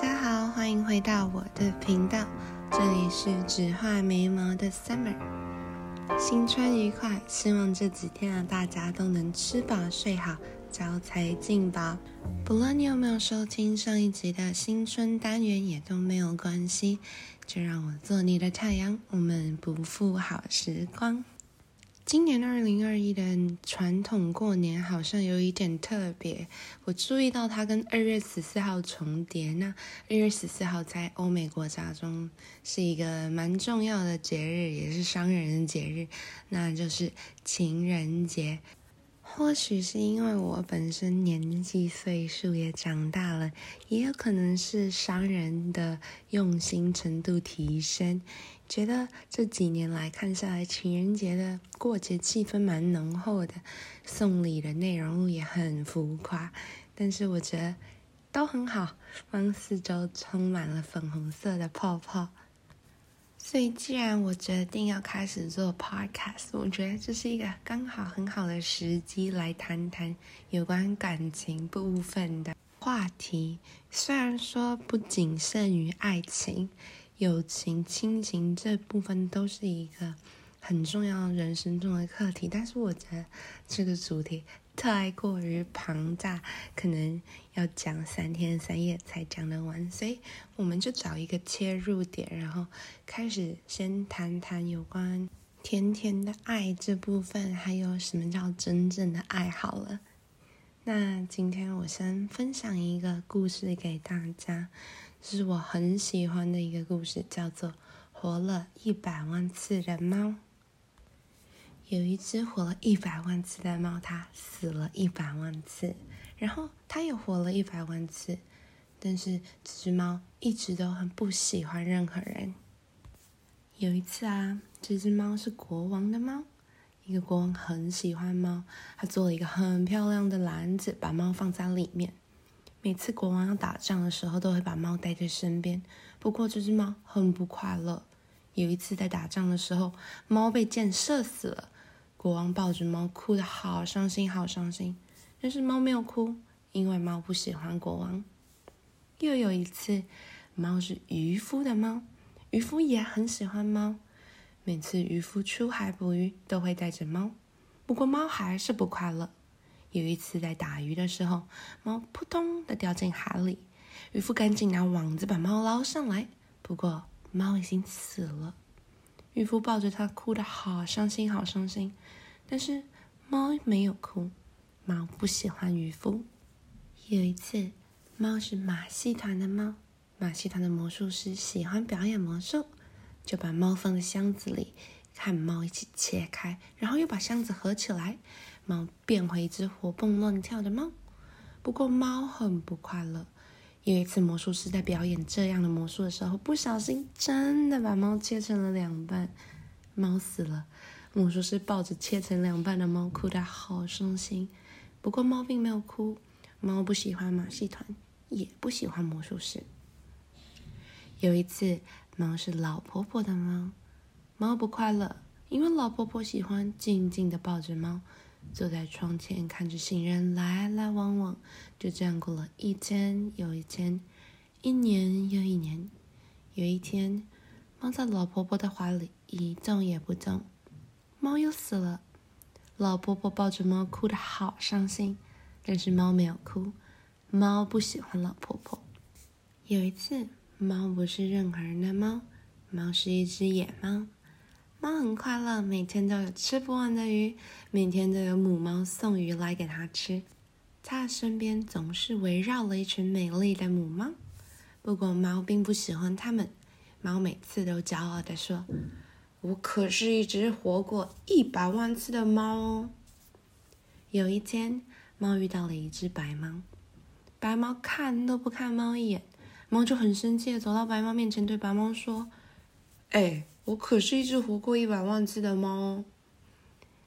大家好，欢迎回到我的频道，这里是只画眉毛的 Summer。新春愉快，希望这几天啊大家都能吃饱睡好，招财进宝。不论你有没有收听上一集的新春单元，也都没有关系，就让我做你的太阳，我们不负好时光。今年二零二一的传统过年好像有一点特别，我注意到它跟二月十四号重叠。那二月十四号在欧美国家中是一个蛮重要的节日，也是商人的节日，那就是情人节。或许是因为我本身年纪岁数也长大了，也有可能是商人的用心程度提升。觉得这几年来看下来，情人节的过节气氛蛮浓厚的，送礼的内容也很浮夸，但是我觉得都很好，让四周充满了粉红色的泡泡。所以，既然我决定要开始做 podcast，我觉得这是一个刚好很好的时机来谈谈有关感情部分的话题。虽然说不仅限于爱情。友情、亲情这部分都是一个很重要人生中的课题，但是我觉得这个主题太过于庞大，可能要讲三天三夜才讲得完，所以我们就找一个切入点，然后开始先谈谈有关甜甜的爱这部分，还有什么叫真正的爱好了。那今天我先分享一个故事给大家。这是我很喜欢的一个故事，叫做《活了一百万次的猫》。有一只活了一百万次的猫，它死了一百万次，然后它又活了一百万次，但是这只猫一直都很不喜欢任何人。有一次啊，这只猫是国王的猫，一个国王很喜欢猫，他做了一个很漂亮的篮子，把猫放在里面。每次国王要打仗的时候，都会把猫带在身边。不过这只猫很不快乐。有一次在打仗的时候，猫被箭射死了。国王抱着猫，哭得好伤心，好伤心。但是猫没有哭，因为猫不喜欢国王。又有一次，猫是渔夫的猫，渔夫也很喜欢猫。每次渔夫出海捕鱼，都会带着猫。不过猫还是不快乐。有一次在打鱼的时候，猫扑通的掉进海里，渔夫赶紧拿网子把猫捞上来。不过猫已经死了，渔夫抱着它哭得好伤心，好伤心。但是猫没有哭，猫不喜欢渔夫。有一次，猫是马戏团的猫，马戏团的魔术师喜欢表演魔术，就把猫放在箱子里，看猫一起切开，然后又把箱子合起来。猫变回一只活蹦乱跳的猫，不过猫很不快乐。有一次，魔术师在表演这样的魔术的时候，不小心真的把猫切成了两半，猫死了。魔术师抱着切成两半的猫，哭得好伤心。不过猫并没有哭，猫不喜欢马戏团，也不喜欢魔术师。有一次，猫是老婆婆的猫，猫不快乐，因为老婆婆喜欢静静的抱着猫。坐在窗前看着行人来来往往，就这样过了一天又一天，一年又一年。有一天，猫在老婆婆的怀里一动也不动，猫又死了。老婆婆抱着猫哭得好伤心，但是猫没有哭，猫不喜欢老婆婆。有一次，猫不是任何人的猫，猫是一只野猫。猫很快乐，每天都有吃不完的鱼，每天都有母猫送鱼来给它吃。它的身边总是围绕了一群美丽的母猫。不过猫并不喜欢它们。猫每次都骄傲地说：“我可是一只活过一百万次的猫哦。”有一天，猫遇到了一只白猫。白猫看都不看猫一眼，猫就很生气的走到白猫面前，对白猫说：“哎。”我可是一只活过一百万次的猫，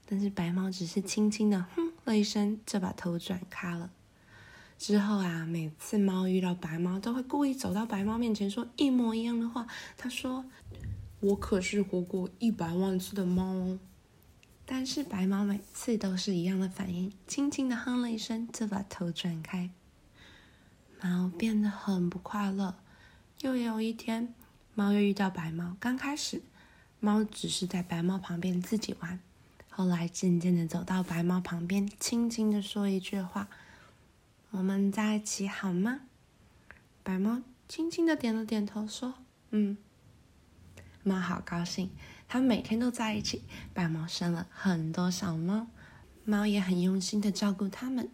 但是白猫只是轻轻的哼了一声，就把头转开了。之后啊，每次猫遇到白猫，都会故意走到白猫面前说一模一样的话。他说：“我可是活过一百万次的猫。”但是白猫每次都是一样的反应，轻轻的哼了一声，就把头转开。猫猫变得很不快乐。又有一天，猫又遇到白猫。刚开始，猫只是在白猫旁边自己玩，后来渐渐的走到白猫旁边，轻轻的说一句话：“我们在一起好吗？”白猫轻轻的点了点头，说：“嗯。”猫好高兴，它们每天都在一起。白猫生了很多小猫，猫也很用心的照顾它们。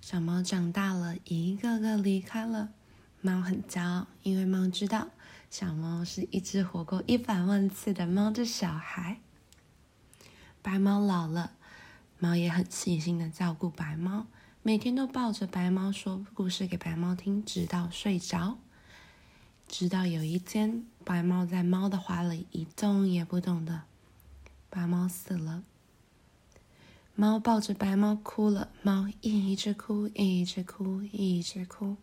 小猫长大了，一个个离开了，猫很骄傲，因为猫知道小猫是一只活过一百万次的猫的小孩。白猫老了，猫也很细心的照顾白猫，每天都抱着白猫说故事给白猫听，直到睡着。直到有一天，白猫在猫的怀里一动也不动的，白猫死了。猫抱着白猫哭了，猫一直哭，一直哭，一直哭，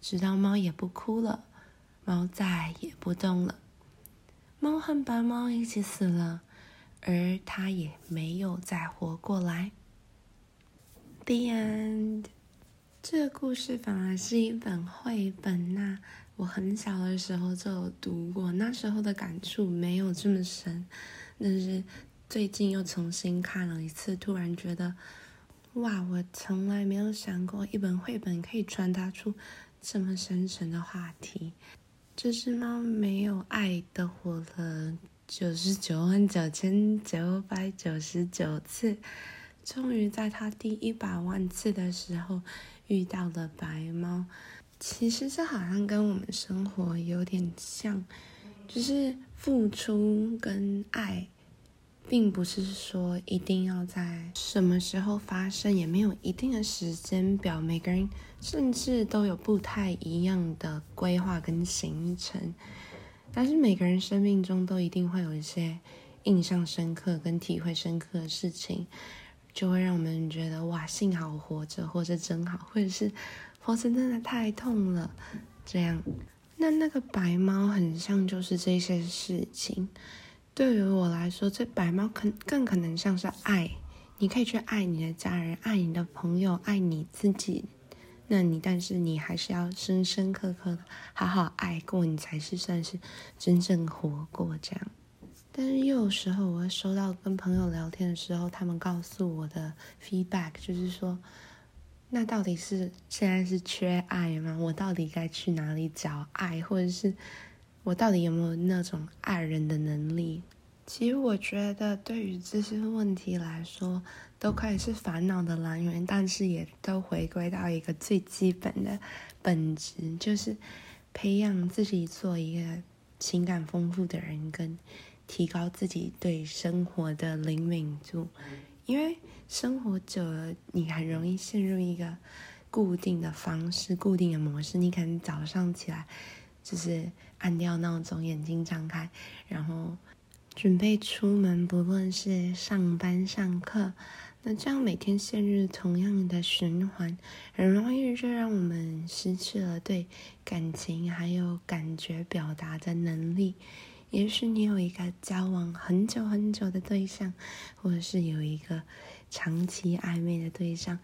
直到猫也不哭了，猫再也不动了。猫和白猫一起死了，而它也没有再活过来。The end。这个故事反而是一本绘本呐。我很小的时候就有读过，那时候的感触没有这么深，但是最近又重新看了一次，突然觉得，哇！我从来没有想过一本绘本可以传达出这么深沉的话题。这只猫没有爱的活了九十九万九千九百九十九次，终于在它第一百万次的时候遇到了白猫。其实这好像跟我们生活有点像，就是付出跟爱，并不是说一定要在什么时候发生，也没有一定的时间表。每个人甚至都有不太一样的规划跟行程，但是每个人生命中都一定会有一些印象深刻跟体会深刻的事情，就会让我们觉得哇，幸好活着，活着真好，或者是。活着真的太痛了，这样，那那个白猫很像就是这些事情。对于我来说，这白猫可更可能像是爱，你可以去爱你的家人，爱你的朋友，爱你自己。那你但是你还是要深深刻刻的好好爱过，你才是算是真正活过这样。但是又有时候我会收到跟朋友聊天的时候，他们告诉我的 feedback 就是说。那到底是现在是缺爱吗？我到底该去哪里找爱，或者是我到底有没有那种爱人的能力？其实我觉得，对于这些问题来说，都可以是烦恼的来源，但是也都回归到一个最基本的本质，就是培养自己做一个情感丰富的人，跟提高自己对生活的灵敏度。因为生活久了，你很容易陷入一个固定的方式、固定的模式。你可能早上起来就是按掉闹钟，眼睛张开，然后准备出门，不论是上班、上课，那这样每天陷入同样的循环，很容易就让我们失去了对感情还有感觉表达的能力。也许你有一个交往很久很久的对象，或者是有一个长期暧昧的对象，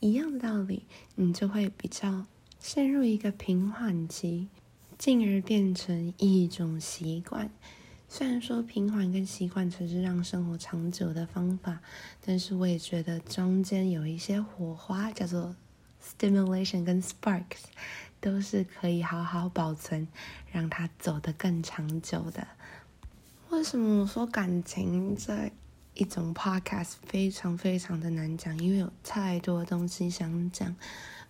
一样的道理，你就会比较陷入一个平缓期，进而变成一种习惯。虽然说平缓跟习惯才是让生活长久的方法，但是我也觉得中间有一些火花，叫做 stimulation 跟 sparks。都是可以好好保存，让它走得更长久的。为什么我说感情这一种 podcast 非常非常的难讲？因为有太多东西想讲。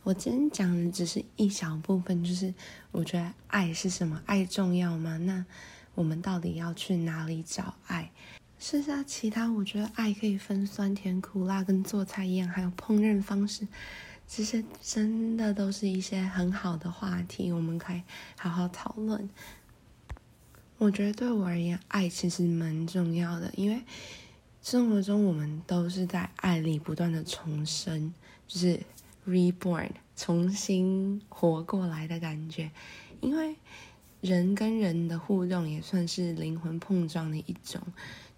我今天讲的只是一小部分，就是我觉得爱是什么？爱重要吗？那我们到底要去哪里找爱？剩下其他，我觉得爱可以分酸甜苦辣，跟做菜一样，还有烹饪方式。这些真的都是一些很好的话题，我们可以好好讨论。我觉得对我而言，爱其实蛮重要的，因为生活中我们都是在爱里不断的重生，就是 reborn，重新活过来的感觉。因为人跟人的互动也算是灵魂碰撞的一种，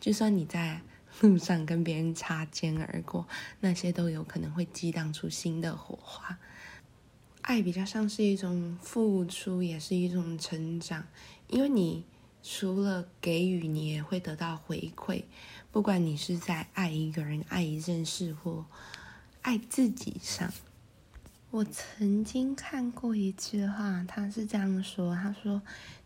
就算你在。路上跟别人擦肩而过，那些都有可能会激荡出新的火花。爱比较像是一种付出，也是一种成长，因为你除了给予，你也会得到回馈。不管你是在爱一个人、爱一件事或爱自己上。我曾经看过一句话，他是这样说：“他说，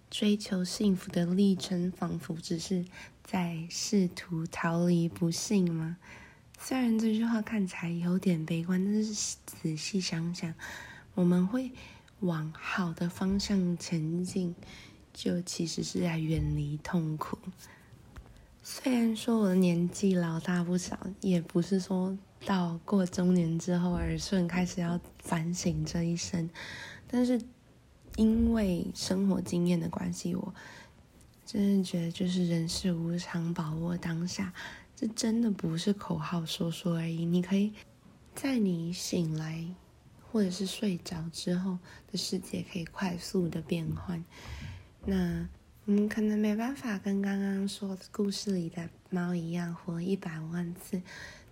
追求幸福的历程，仿佛只是在试图逃离不幸吗？”虽然这句话看起来有点悲观，但是仔细想想，我们会往好的方向前进，就其实是在远离痛苦。虽然说我的年纪老大不少，也不是说到过中年之后耳顺开始要反省这一生，但是因为生活经验的关系，我真的觉得就是人世无常，把握当下。这真的不是口号说说而已。你可以在你醒来或者是睡着之后的世界可以快速的变换。那我们可能没办法跟刚刚说故事里的猫一样活一百万次，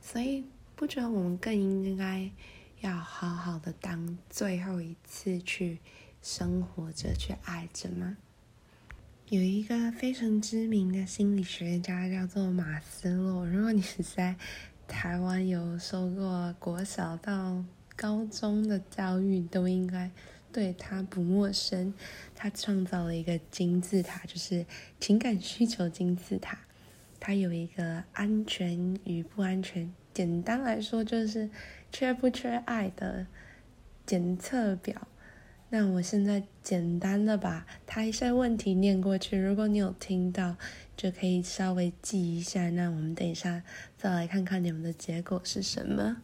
所以不觉得我们更应该要好好的当最后一次去生活着、去爱着吗？有一个非常知名的心理学家叫做马斯洛。如果你在台湾有受过国小到高中的教育，都应该对他不陌生。他创造了一个金字塔，就是情感需求金字塔。它有一个安全与不安全，简单来说就是缺不缺爱的检测表。那我现在简单的把他一些问题念过去，如果你有听到，就可以稍微记一下。那我们等一下再来看看你们的结果是什么。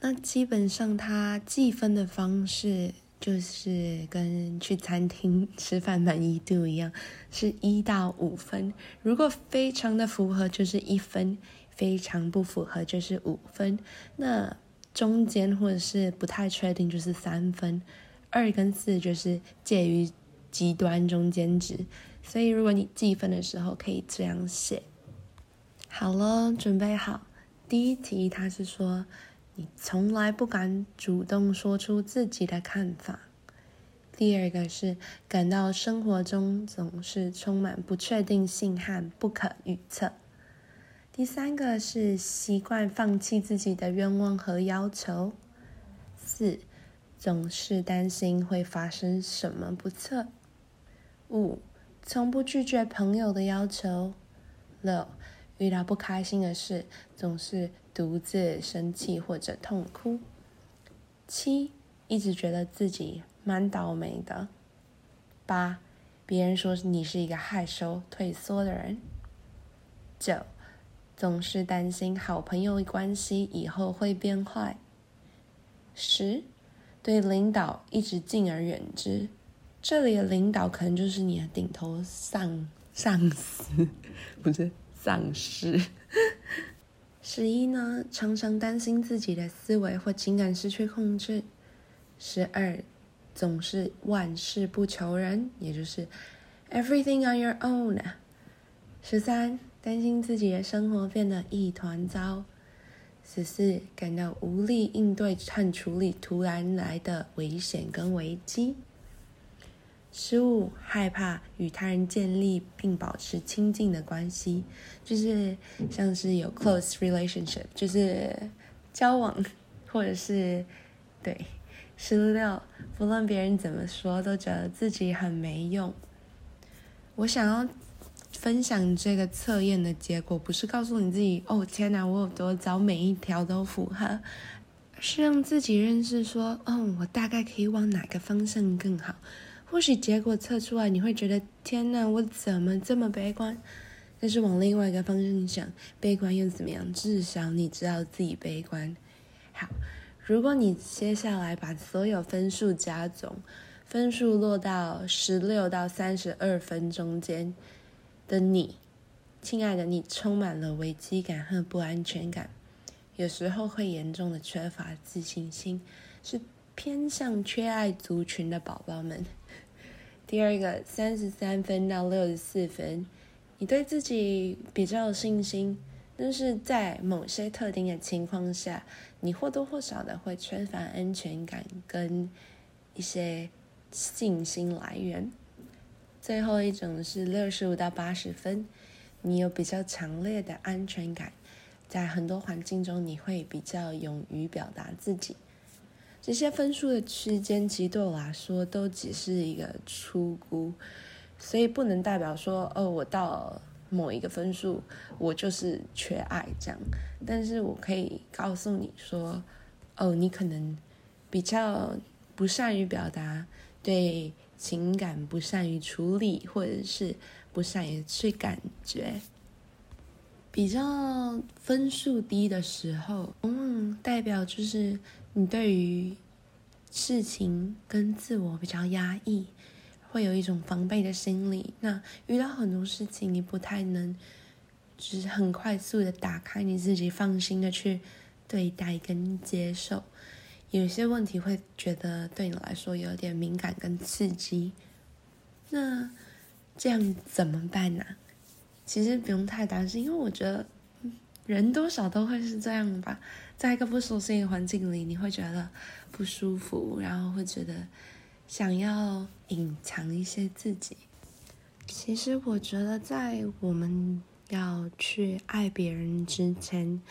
那基本上他计分的方式就是跟去餐厅吃饭满意度一样，是一到五分。如果非常的符合就是一分，非常不符合就是五分。那中间或者是不太确定就是三分。二跟四就是介于极端中间值，所以如果你计分的时候可以这样写。好了，准备好。第一题，他是说你从来不敢主动说出自己的看法。第二个是感到生活中总是充满不确定性和不可预测。第三个是习惯放弃自己的愿望和要求。四。总是担心会发生什么不测。五，从不拒绝朋友的要求。六，遇到不开心的事总是独自生气或者痛哭。七，一直觉得自己蛮倒霉的。八，别人说你是一个害羞退缩的人。九，总是担心好朋友关系以后会变坏。十。对领导一直敬而远之，这里的领导可能就是你的顶头上上司，不是丧尸。十一呢，常常担心自己的思维或情感失去控制。十二，总是万事不求人，也就是 everything on your own。十三，担心自己的生活变得一团糟。十四，感到无力应对和处理突然来的危险跟危机。十五，害怕与他人建立并保持亲近的关系，就是像是有 close relationship，就是交往，或者是对。十六，不论别人怎么说，都觉得自己很没用。我想要。分享这个测验的结果，不是告诉你自己哦，天哪，我有多糟，每一条都符合，是让自己认识说，哦，我大概可以往哪个方向更好。或许结果测出来，你会觉得天哪，我怎么这么悲观？但是往另外一个方向想，悲观又怎么样？至少你知道自己悲观。好，如果你接下来把所有分数加总，分数落到十六到三十二分中间。的你，亲爱的你，充满了危机感和不安全感，有时候会严重的缺乏自信心，是偏向缺爱族群的宝宝们。第二个，三十三分到六十四分，你对自己比较有信心，但是在某些特定的情况下，你或多或少的会缺乏安全感跟一些信心来源。最后一种是六十五到八十分，你有比较强烈的安全感，在很多环境中你会比较勇于表达自己。这些分数的区间，其实对我来说都只是一个初估，所以不能代表说，哦，我到某一个分数，我就是缺爱这样。但是我可以告诉你说，哦，你可能比较不善于表达，对情感不善于处理，或者是不善于去感觉。比较分数低的时候，往往代表就是。你对于事情跟自我比较压抑，会有一种防备的心理。那遇到很多事情，你不太能，就是很快速的打开你自己，放心的去对待跟接受。有些问题会觉得对你来说有点敏感跟刺激。那这样怎么办呢？其实不用太担心，因为我觉得。人多少都会是这样吧，在一个不熟悉的环境里，你会觉得不舒服，然后会觉得想要隐藏一些自己。其实我觉得，在我们要去爱别人之前，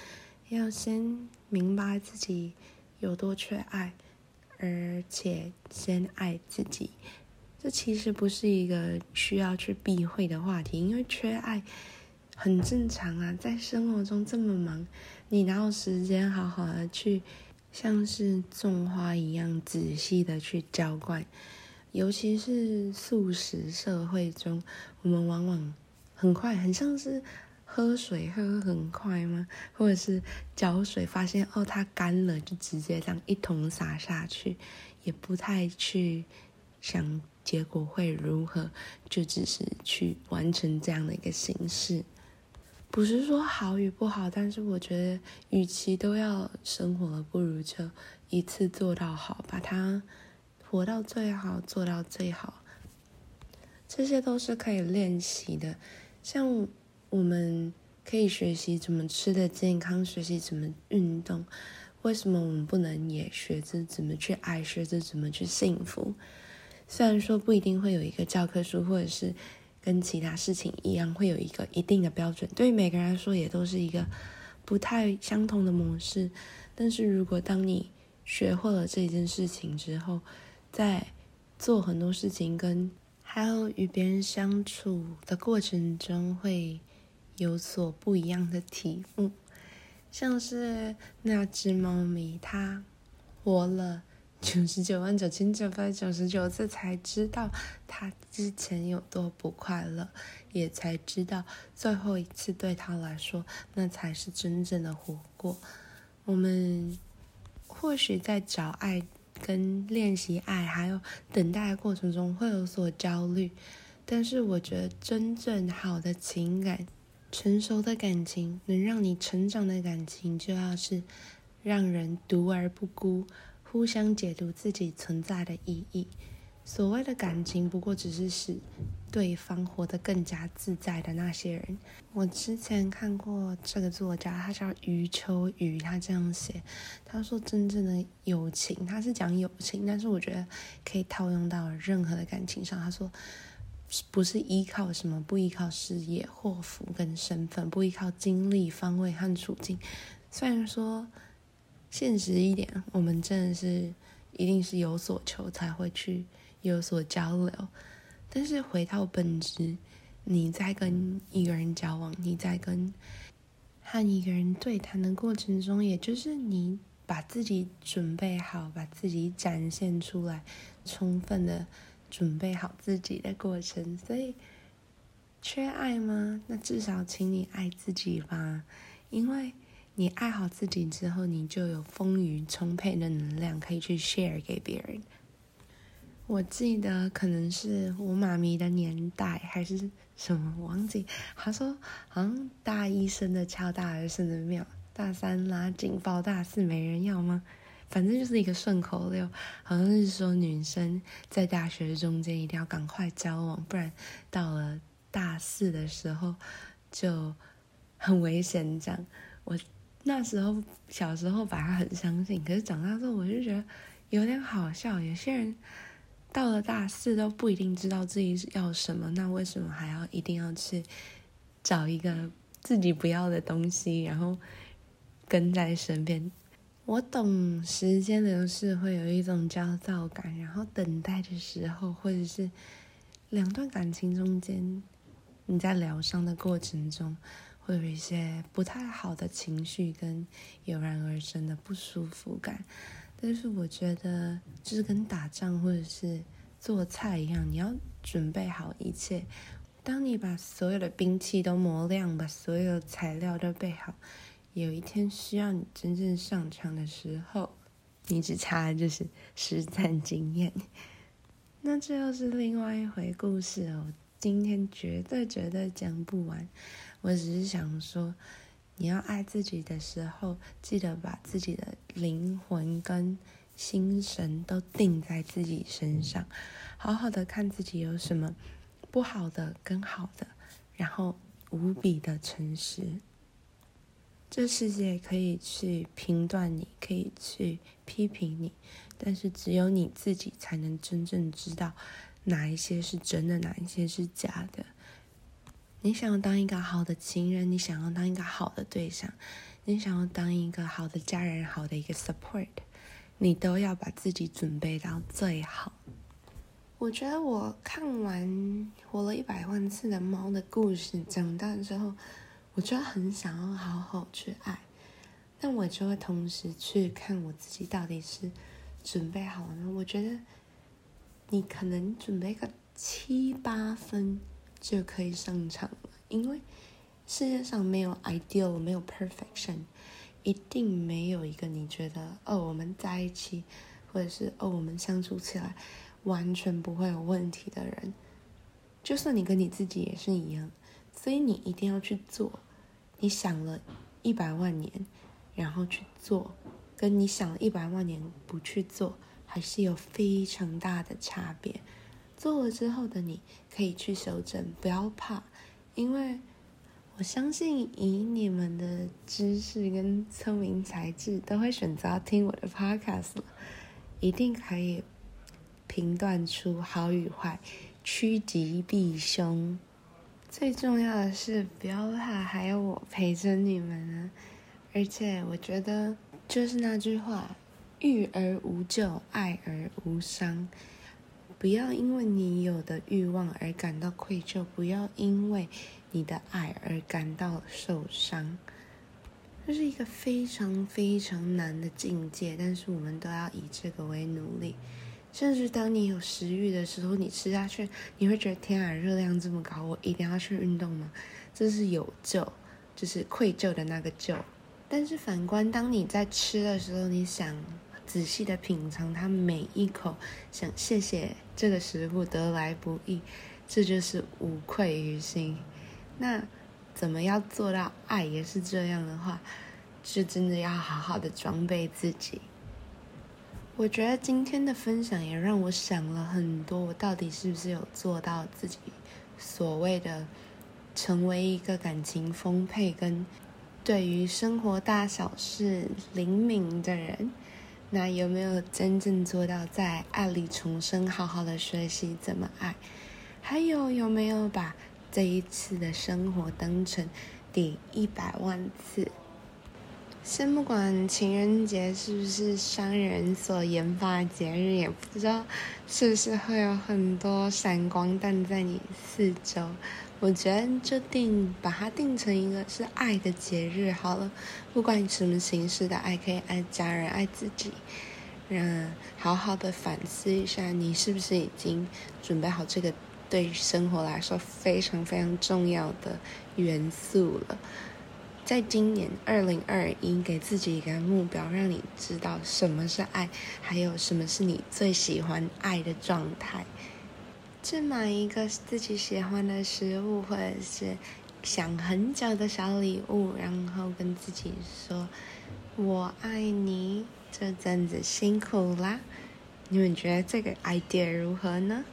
要先明白自己有多缺爱，而且先爱自己。这其实不是一个需要去避讳的话题，因为缺爱。很正常啊，在生活中这么忙，你哪有时间好好的去像是种花一样仔细的去浇灌？尤其是素食社会中，我们往往很快，很像是喝水喝很快吗？或者是浇水发现哦它干了，就直接这样一桶洒下去，也不太去想结果会如何，就只是去完成这样的一个形式。不是说好与不好，但是我觉得，与其都要生活，不如就一次做到好，把它活到最好，做到最好。这些都是可以练习的。像我们可以学习怎么吃的健康，学习怎么运动。为什么我们不能也学着怎么去爱，学着怎么去幸福？虽然说不一定会有一个教科书，或者是。跟其他事情一样，会有一个一定的标准，对于每个人来说也都是一个不太相同的模式。但是如果当你学会了这件事情之后，在做很多事情跟还有与别人相处的过程中，会有所不一样的体悟。像是那只猫咪，它活了。九十九万九千九百九十九次才知道它之前有多不快乐，也才知道最后一次对它来说，那才是真正的活过。我们或许在找爱、跟练习爱，还有等待的过程中会有所焦虑，但是我觉得真正好的情感、成熟的感情、能让你成长的感情，就要是让人独而不孤。互相解读自己存在的意义。所谓的感情，不过只是使对方活得更加自在的那些人。我之前看过这个作家，他叫余秋雨，他这样写，他说：“真正的友情，他是讲友情，但是我觉得可以套用到任何的感情上。他说，不是依靠什么，不依靠事业、祸福跟身份，不依靠经历、方位和处境。虽然说。”现实一点，我们真的是一定是有所求才会去有所交流。但是回到本质，你在跟一个人交往，你在跟和一个人对谈的过程中，也就是你把自己准备好，把自己展现出来，充分的准备好自己的过程。所以，缺爱吗？那至少请你爱自己吧，因为。你爱好自己之后，你就有丰腴充沛的能量可以去 share 给别人。我记得可能是我妈咪的年代还是什么，我忘记。他说好像大一生的敲大二生的庙，大三拉警报，大四没人要吗？反正就是一个顺口溜，好像是说女生在大学中间一定要赶快交往，不然到了大四的时候就很危险。这样我。那时候小时候把它很相信，可是长大之后我就觉得有点好笑。有些人到了大四都不一定知道自己要什么，那为什么还要一定要去找一个自己不要的东西，然后跟在身边？我懂时间流逝会有一种焦躁感，然后等待的时候，或者是两段感情中间，你在疗伤的过程中。会有一些不太好的情绪跟油然而生的不舒服感，但是我觉得就是跟打仗或者是做菜一样，你要准备好一切。当你把所有的兵器都磨亮，把所有材料都备好，有一天需要你真正上场的时候，你只差就是实战经验。那这又是另外一回故事哦，今天绝对绝对讲不完。我只是想说，你要爱自己的时候，记得把自己的灵魂跟心神都定在自己身上，好好的看自己有什么不好的跟好的，然后无比的诚实。这世界可以去评断你，可以去批评你，但是只有你自己才能真正知道哪一些是真的，哪一些是假的。你想要当一个好的情人，你想要当一个好的对象，你想要当一个好的家人，好的一个 support，你都要把自己准备到最好。我觉得我看完《活了一百万次的猫》的故事，长大之后，我就很想要好好去爱，那我就会同时去看我自己到底是准备好了？我觉得你可能准备个七八分。就可以上场了，因为世界上没有 ideal，没有 perfection，一定没有一个你觉得哦，我们在一起，或者是哦，我们相处起来完全不会有问题的人。就算你跟你自己也是一样，所以你一定要去做。你想了一百万年，然后去做，跟你想了一百万年不去做，还是有非常大的差别。做了之后的你可以去修正，不要怕，因为我相信以你们的知识跟聪明才智，都会选择听我的 podcast，一定可以评断出好与坏，趋吉避凶。最重要的是不要怕，还有我陪着你们呢。而且我觉得就是那句话：育而无救，爱而无伤。不要因为你有的欲望而感到愧疚，不要因为你的爱而感到受伤。这是一个非常非常难的境界，但是我们都要以这个为努力。甚至当你有食欲的时候，你吃下去，你会觉得天啊，热量这么高，我一定要去运动吗？这是有救，就是愧疚的那个救。但是反观，当你在吃的时候，你想。仔细的品尝它每一口，想谢谢这个食物得来不易，这就是无愧于心。那怎么要做到爱也是这样的话，就真的要好好的装备自己。我觉得今天的分享也让我想了很多，我到底是不是有做到自己所谓的成为一个感情丰沛跟对于生活大小事灵敏的人。那有没有真正做到在爱里重生，好好的学习怎么爱？还有有没有把这一次的生活当成第一百万次？先不管情人节是不是商人所研发的节日，也不知道是不是会有很多闪光弹在你四周。我觉得就定把它定成一个是爱的节日好了，不管你什么形式的爱，可以爱家人、爱自己，嗯，好好的反思一下，你是不是已经准备好这个对生活来说非常非常重要的元素了？在今年二零二一，给自己一个目标，让你知道什么是爱，还有什么是你最喜欢爱的状态。去买一个自己喜欢的食物，或者是想很久的小礼物，然后跟自己说“我爱你”。这阵子辛苦啦！你们觉得这个 idea 如何呢？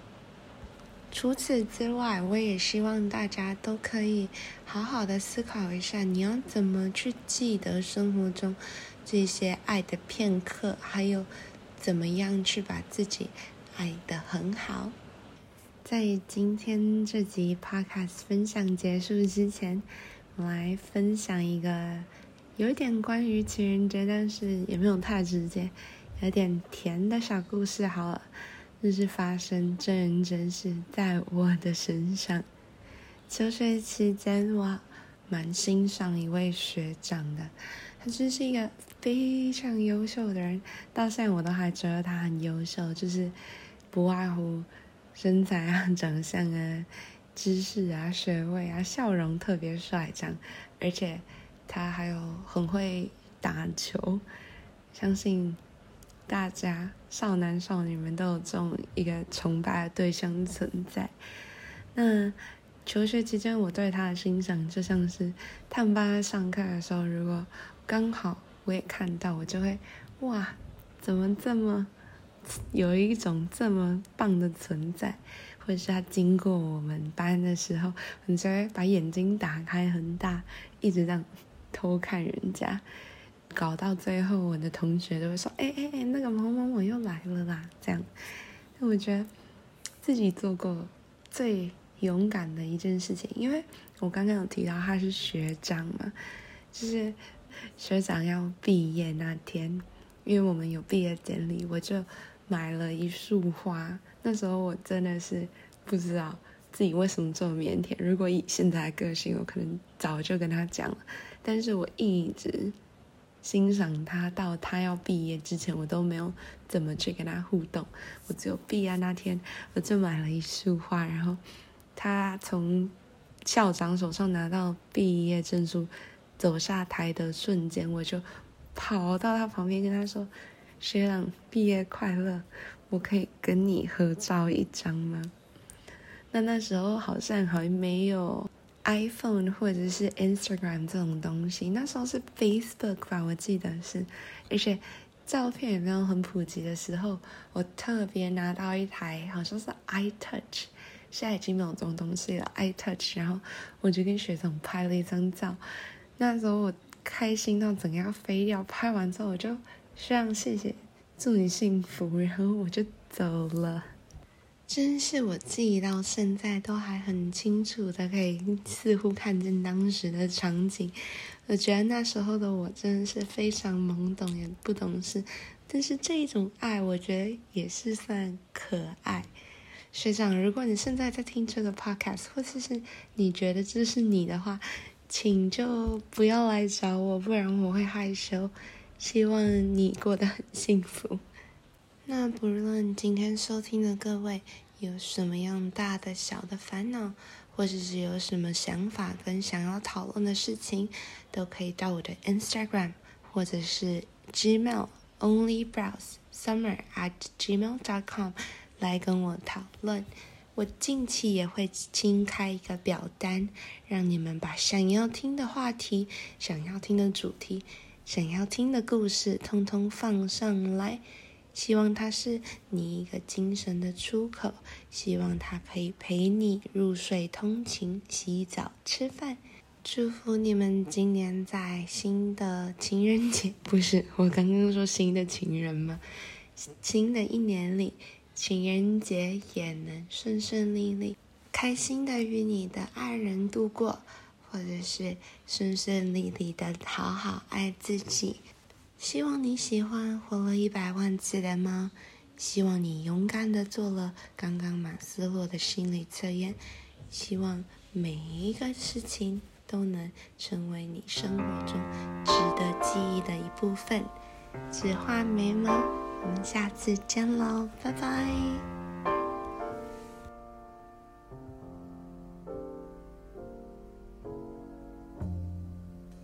除此之外，我也希望大家都可以好好的思考一下，你要怎么去记得生活中这些爱的片刻，还有怎么样去把自己爱得很好。在今天这集 podcast 分享结束之前，我来分享一个有点关于情人节，但是也没有太直接，有点甜的小故事。好了，就是发生真人真事在我的身上。求学期间，我蛮欣赏一位学长的，他真是一个非常优秀的人，到现在我都还觉得他很优秀，就是不外乎。身材啊，长相啊，知识啊，学位啊，笑容特别帅，这样，而且他还有很会打球，相信大家少男少女们都有这种一个崇拜的对象存在。那求学期间，我对他的欣赏就像是他们班上课的时候，如果刚好我也看到，我就会哇，怎么这么。有一种这么棒的存在，或者是他经过我们班的时候，你就会把眼睛打开很大，一直这样偷看人家，搞到最后，我的同学都会说：“哎哎哎，那个某某某又来了啦！”这样，那我觉得自己做过最勇敢的一件事情，因为我刚刚有提到他是学长嘛，就是学长要毕业那天，因为我们有毕业典礼，我就。买了一束花，那时候我真的是不知道自己为什么这么腼腆。如果以现在的个性，我可能早就跟他讲了。但是我一直欣赏他，到他要毕业之前，我都没有怎么去跟他互动。我只有毕业那天，我就买了一束花，然后他从校长手上拿到毕业证书，走下台的瞬间，我就跑到他旁边跟他说。学长，毕业快乐！我可以跟你合照一张吗？那那时候好像还没有 iPhone 或者是 Instagram 这种东西，那时候是 Facebook 吧，我记得是。而且照片也没有很普及的时候，我特别拿到一台，好像是 iTouch，现在已经没有这种东西了。iTouch，然后我就跟学长拍了一张照。那时候我开心到整个要飞掉，拍完之后我就。非常谢谢，祝你幸福。然后我就走了，真是我记忆到现在都还很清楚的，可以似乎看见当时的场景。我觉得那时候的我真的是非常懵懂，也不懂事。但是这一种爱，我觉得也是算可爱。学长，如果你现在在听这个 podcast，或者是你觉得这是你的话，请就不要来找我，不然我会害羞。希望你过得很幸福。那不论今天收听的各位有什么样大的、小的烦恼，或者是有什么想法跟想要讨论的事情，都可以到我的 Instagram 或者是 Gmail onlybrowse summer at gmail dot com 来跟我讨论。我近期也会新开一个表单，让你们把想要听的话题、想要听的主题。想要听的故事，通通放上来。希望它是你一个精神的出口，希望它可以陪你入睡、通勤、洗澡、吃饭。祝福你们今年在新的情人节，不是我刚刚说新的情人吗？新的一年里，情人节也能顺顺利利、开心的与你的爱人度过。或者是顺顺利利的好好爱自己。希望你喜欢活了一百万次的猫。希望你勇敢的做了刚刚马斯洛的心理测验。希望每一个事情都能成为你生活中值得记忆的一部分。只画眉毛，我们下次见喽，拜拜。